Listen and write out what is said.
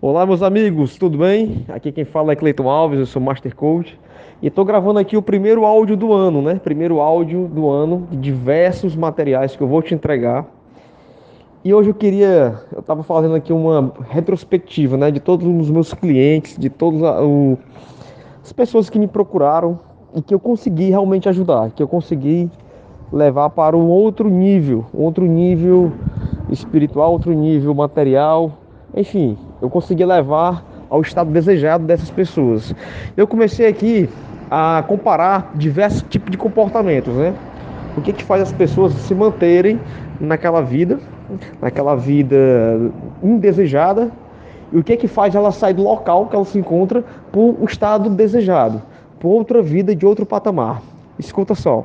Olá, meus amigos, tudo bem? Aqui quem fala é Cleiton Alves, eu sou Master Coach e estou gravando aqui o primeiro áudio do ano, né? Primeiro áudio do ano de diversos materiais que eu vou te entregar. E hoje eu queria, eu estava fazendo aqui uma retrospectiva, né, de todos os meus clientes, de todas as pessoas que me procuraram e que eu consegui realmente ajudar, que eu consegui levar para um outro nível, outro nível espiritual, outro nível material, enfim, eu consegui levar ao estado desejado dessas pessoas. Eu comecei aqui a comparar diversos tipos de comportamentos, né? O que, que faz as pessoas se manterem naquela vida, naquela vida indesejada, e o que que faz ela sair do local que ela se encontra para o estado desejado, para outra vida de outro patamar. Escuta só.